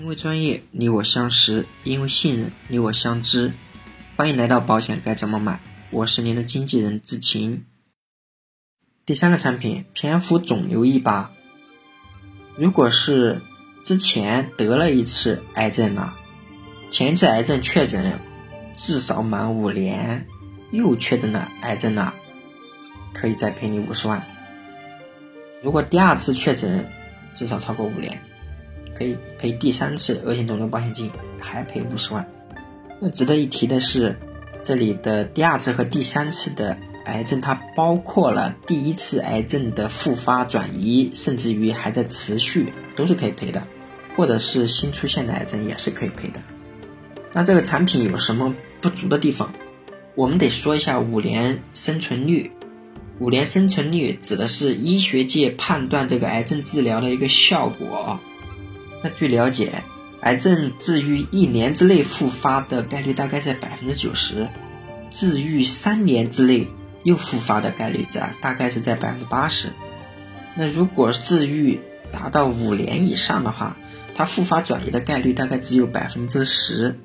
因为专业，你我相识；因为信任，你我相知。欢迎来到保险该怎么买？我是您的经纪人志晴。第三个产品，偏幅肿瘤一把。如果是之前得了一次癌症了，前次癌症确诊至少满五年，又确诊了癌症了，可以再赔你五十万。如果第二次确诊至少超过五年。可以赔第三次恶性肿瘤保险金，还赔五十万。那值得一提的是，这里的第二次和第三次的癌症，它包括了第一次癌症的复发、转移，甚至于还在持续，都是可以赔的。或者是新出现的癌症也是可以赔的。那这个产品有什么不足的地方？我们得说一下五年生存率。五年生存率指的是医学界判断这个癌症治疗的一个效果。那据了解，癌症治愈一年之内复发的概率大概在百分之九十，治愈三年之内又复发的概率在大概是在百分之八十。那如果治愈达到五年以上的话，它复发转移的概率大概只有百分之十。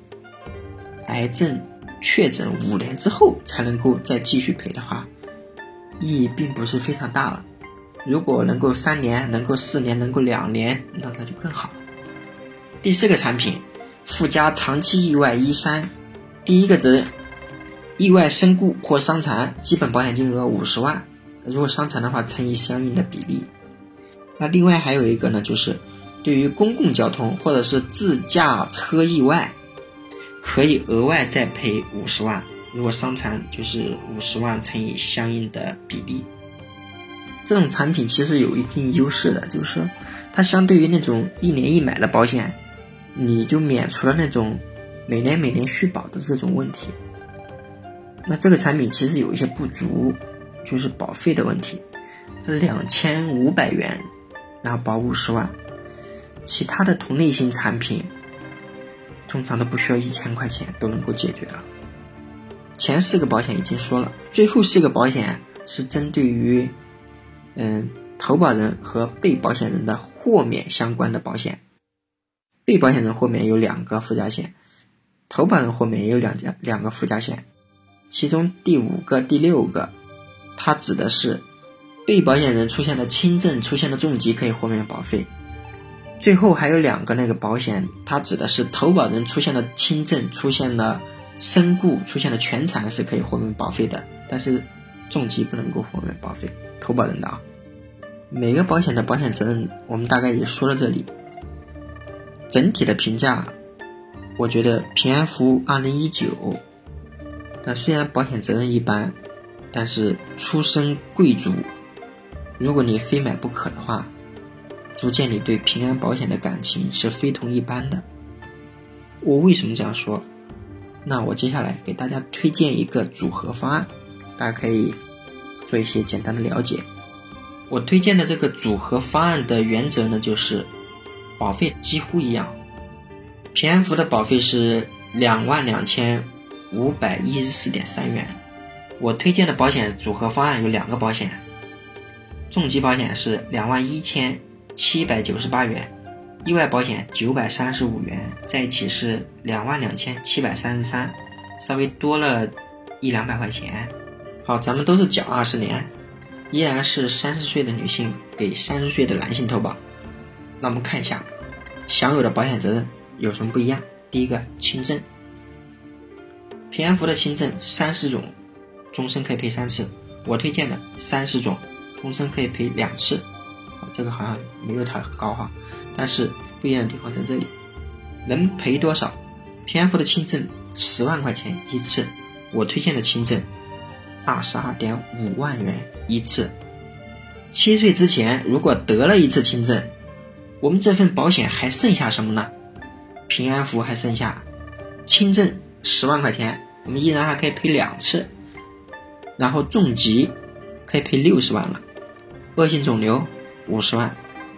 癌症确诊五年之后才能够再继续赔的话，意义并不是非常大了。如果能够三年，能够四年，能够两年，那那就更好了。第四个产品，附加长期意外一三，第一个责任，意外身故或伤残，基本保险金额五十万，如果伤残的话乘以相应的比例。那另外还有一个呢，就是对于公共交通或者是自驾车意外，可以额外再赔五十万，如果伤残就是五十万乘以相应的比例。这种产品其实有一定优势的，就是说它相对于那种一年一买的保险。你就免除了那种每年每年续保的这种问题。那这个产品其实有一些不足，就是保费的问题，两千五百元，然后保五十万。其他的同类型产品，通常都不需要一千块钱都能够解决了。前四个保险已经说了，最后四个保险是针对于嗯投保人和被保险人的豁免相关的保险。被保险人豁免有两个附加险，投保人豁免也有两家两个附加险，其中第五个、第六个，它指的是被保险人出现了轻症、出现了重疾可以豁免保费。最后还有两个那个保险，它指的是投保人出现了轻症、出现了身故、出现了全残是可以豁免保费的，但是重疾不能够豁免保费。投保人的啊，每个保险的保险责任我们大概也说了这里。整体的评价，我觉得平安福二零一九，那虽然保险责任一般，但是出身贵族，如果你非买不可的话，足见你对平安保险的感情是非同一般的。我为什么这样说？那我接下来给大家推荐一个组合方案，大家可以做一些简单的了解。我推荐的这个组合方案的原则呢，就是。保费几乎一样，平安福的保费是两万两千五百一十四点三元。我推荐的保险组合方案有两个保险，重疾保险是两万一千七百九十八元，意外保险九百三十五元，在一起是两万两千七百三十三，稍微多了一两百块钱。好，咱们都是缴二十年，依然是三十岁的女性给三十岁的男性投保。那我们看一下，享有的保险责任有什么不一样？第一个，轻症，平安福的轻症三十种，终身可以赔三次。我推荐的三十种，终身可以赔两次。这个好像没有它高哈，但是不一样的地方在这里，能赔多少？平安福的轻症十万块钱一次，我推荐的轻症二十二点五万元一次。七岁之前如果得了一次轻症。我们这份保险还剩下什么呢？平安福还剩下轻症十万块钱，我们依然还可以赔两次。然后重疾可以赔六十万了，恶性肿瘤五十万，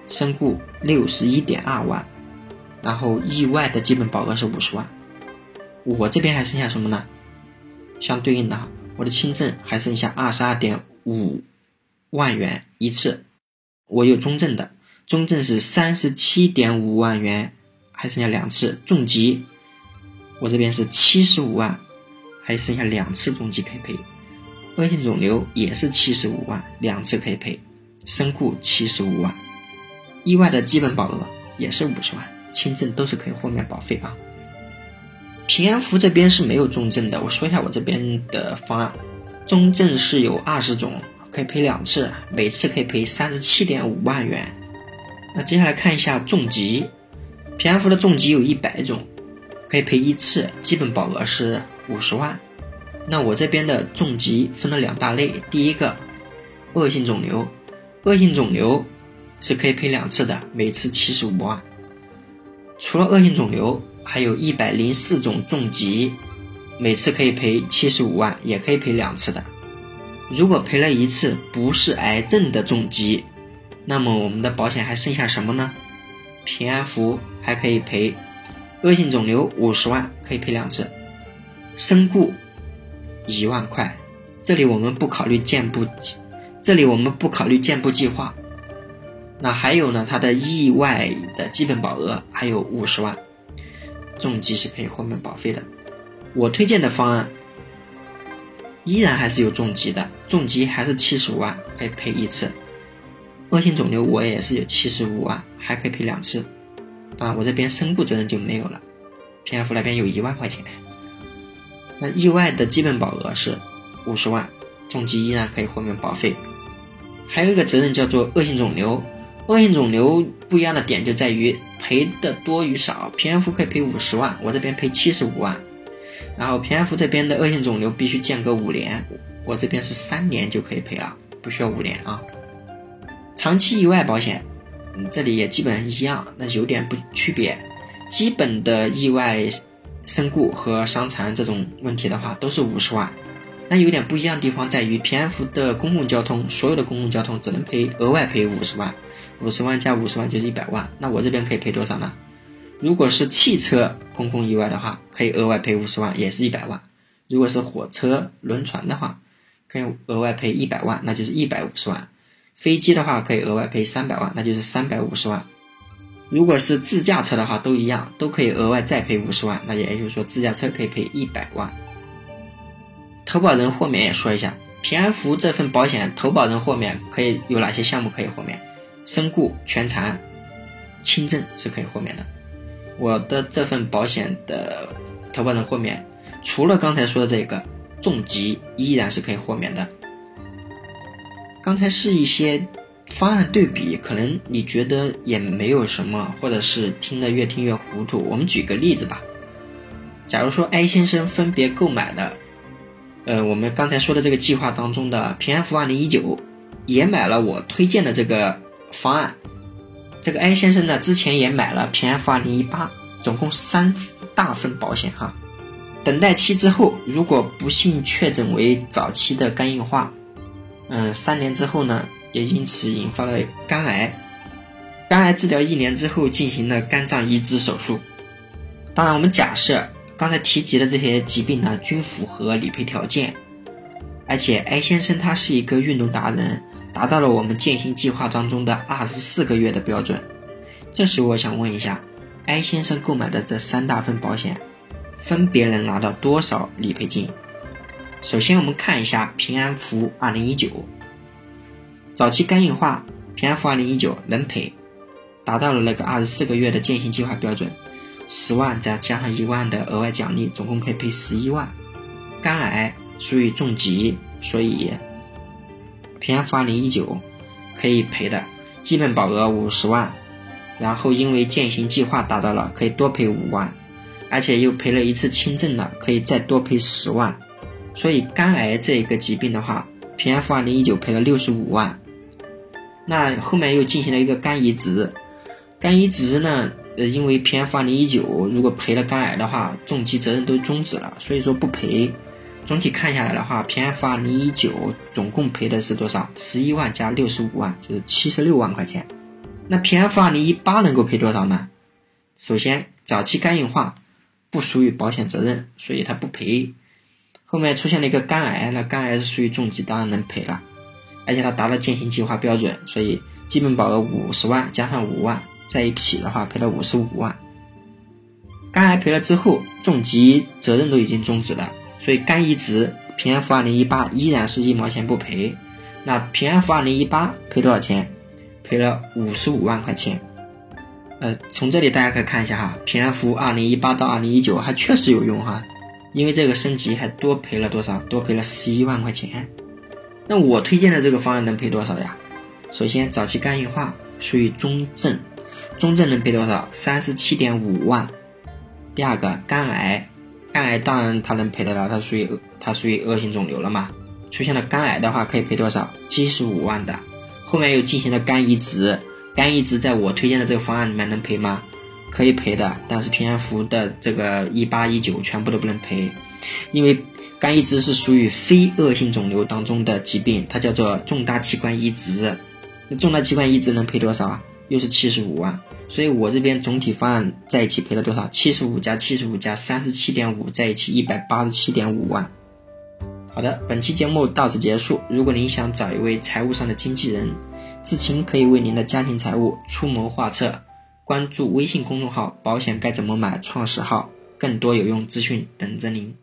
身故六十一点二万，然后意外的基本保额是五十万。我这边还剩下什么呢？相对应的，我的轻症还剩下二十二点五万元一次，我有中症的。中症是三十七点五万元还剩下两次重疾，我这边是七十五万，还剩下两次重疾可以赔。恶性肿瘤也是七十五万，两次可以赔。身故七十五万，意外的基本保额也是五十万，轻症都是可以豁免保费啊。平安福这边是没有重症的，我说一下我这边的方案，重症是有二十种，可以赔两次，每次可以赔三十七点五万元。那接下来看一下重疾，平安福的重疾有一百种，可以赔一次，基本保额是五十万。那我这边的重疾分了两大类，第一个恶性肿瘤。恶性肿瘤是可以赔两次的，每次七十五万。除了恶性肿瘤，还有一百零四种重疾，每次可以赔七十五万，也可以赔两次的。如果赔了一次不是癌症的重疾，那么我们的保险还剩下什么呢？平安福还可以赔恶性肿瘤五十万，可以赔两次。身故一万块，这里我们不考虑健步。这里我们不考虑健步计划，那还有呢？它的意外的基本保额还有五十万，重疾是可以豁免保费的。我推荐的方案依然还是有重疾的，重疾还是七十五万可以赔一次，恶性肿瘤我也是有七十五万，还可以赔两次。啊，我这边身故责任就没有了，平安福那边有一万块钱。那意外的基本保额是五十万，重疾依然可以豁免保费。还有一个责任叫做恶性肿瘤，恶性肿瘤不一样的点就在于赔的多与少。平安福可以赔五十万，我这边赔七十五万。然后平安福这边的恶性肿瘤必须间隔五年，我这边是三年就可以赔了，不需要五年啊。长期意外保险，嗯，这里也基本上一样，那有点不区别。基本的意外身故和伤残这种问题的话，都是五十万。那有点不一样的地方在于，平安福的公共交通，所有的公共交通只能赔额外赔五十万，五十万加五十万就是一百万。那我这边可以赔多少呢？如果是汽车公共意外的话，可以额外赔五十万，也是一百万；如果是火车、轮船的话，可以额外赔一百万，那就是一百五十万；飞机的话可以额外赔三百万，那就是三百五十万。如果是自驾车的话，都一样，都可以额外再赔五十万，那也就是说自驾车可以赔一百万。投保人豁免也说一下，平安福这份保险投保人豁免可以有哪些项目可以豁免？身故、全残、轻症是可以豁免的。我的这份保险的投保人豁免，除了刚才说的这个重疾，依然是可以豁免的。刚才是一些方案对比，可能你觉得也没有什么，或者是听得越听越糊涂。我们举个例子吧，假如说 A 先生分别购买的。呃，我们刚才说的这个计划当中的平安福二零一九，也买了我推荐的这个方案。这个 A 先生呢，之前也买了平安福二零一八，总共三大份保险哈。等待期之后，如果不幸确诊为早期的肝硬化，嗯，三年之后呢，也因此引发了肝癌。肝癌治疗一年之后进行了肝脏移植手术。当然，我们假设。刚才提及的这些疾病呢，均符合理赔条件，而且艾先生他是一个运动达人，达到了我们践行计划当中的二十四个月的标准。这时我想问一下，艾先生购买的这三大份保险，分别能拿到多少理赔金？首先我们看一下平安符二零一九，早期肝硬化平安符二零一九能赔，达到了那个二十四个月的践行计划标准。十万再加上一万的额外奖励，总共可以赔十一万。肝癌属于重疾，所以平安符二零一九可以赔的，基本保额五十万。然后因为践行计划达到了，可以多赔五万，而且又赔了一次轻症了，可以再多赔十万。所以肝癌这一个疾病的话，平安符二零一九赔了六十五万。那后面又进行了一个肝移植，肝移植呢？呃，因为平安符二零一九，如果赔了肝癌的话，重疾责任都终止了，所以说不赔。总体看下来的话，平安符二零一九总共赔的是多少？十一万加六十五万，就是七十六万块钱。那平安符二零一八能够赔多少呢？首先，早期肝硬化不属于保险责任，所以它不赔。后面出现了一个肝癌，那肝癌是属于重疾，当然能赔了。而且它达到践行计划标准，所以基本保额五十万加上五万。在一起的话赔了五十五万，肝癌赔了之后，重疾责任都已经终止了，所以肝移植平安福二零一八依然是一毛钱不赔。那平安福二零一八赔多少钱？赔了五十五万块钱。呃，从这里大家可以看一下哈，平安福二零一八到二零一九还确实有用哈，因为这个升级还多赔了多少？多赔了十一万块钱。那我推荐的这个方案能赔多少呀？首先，早期肝硬化属于中症，中症能赔多少？三十七点五万。第二个，肝癌，肝癌当然它能赔得了，它属于它属于恶性肿瘤了嘛。出现了肝癌的话，可以赔多少？七十五万的。后面又进行了肝移植，肝移植在我推荐的这个方案里面能赔吗？可以赔的，但是平安符的这个一八一九全部都不能赔，因为肝移植是属于非恶性肿瘤当中的疾病，它叫做重大器官移植。那重大器官移植能赔多少啊？又是七十五万。所以我这边总体方案在一起赔了多少？七十五加七十五加三十七点五，在一起一百八十七点五万。好的，本期节目到此结束。如果您想找一位财务上的经纪人，志勤可以为您的家庭财务出谋划策。关注微信公众号“保险该怎么买”创始号，更多有用资讯等着您。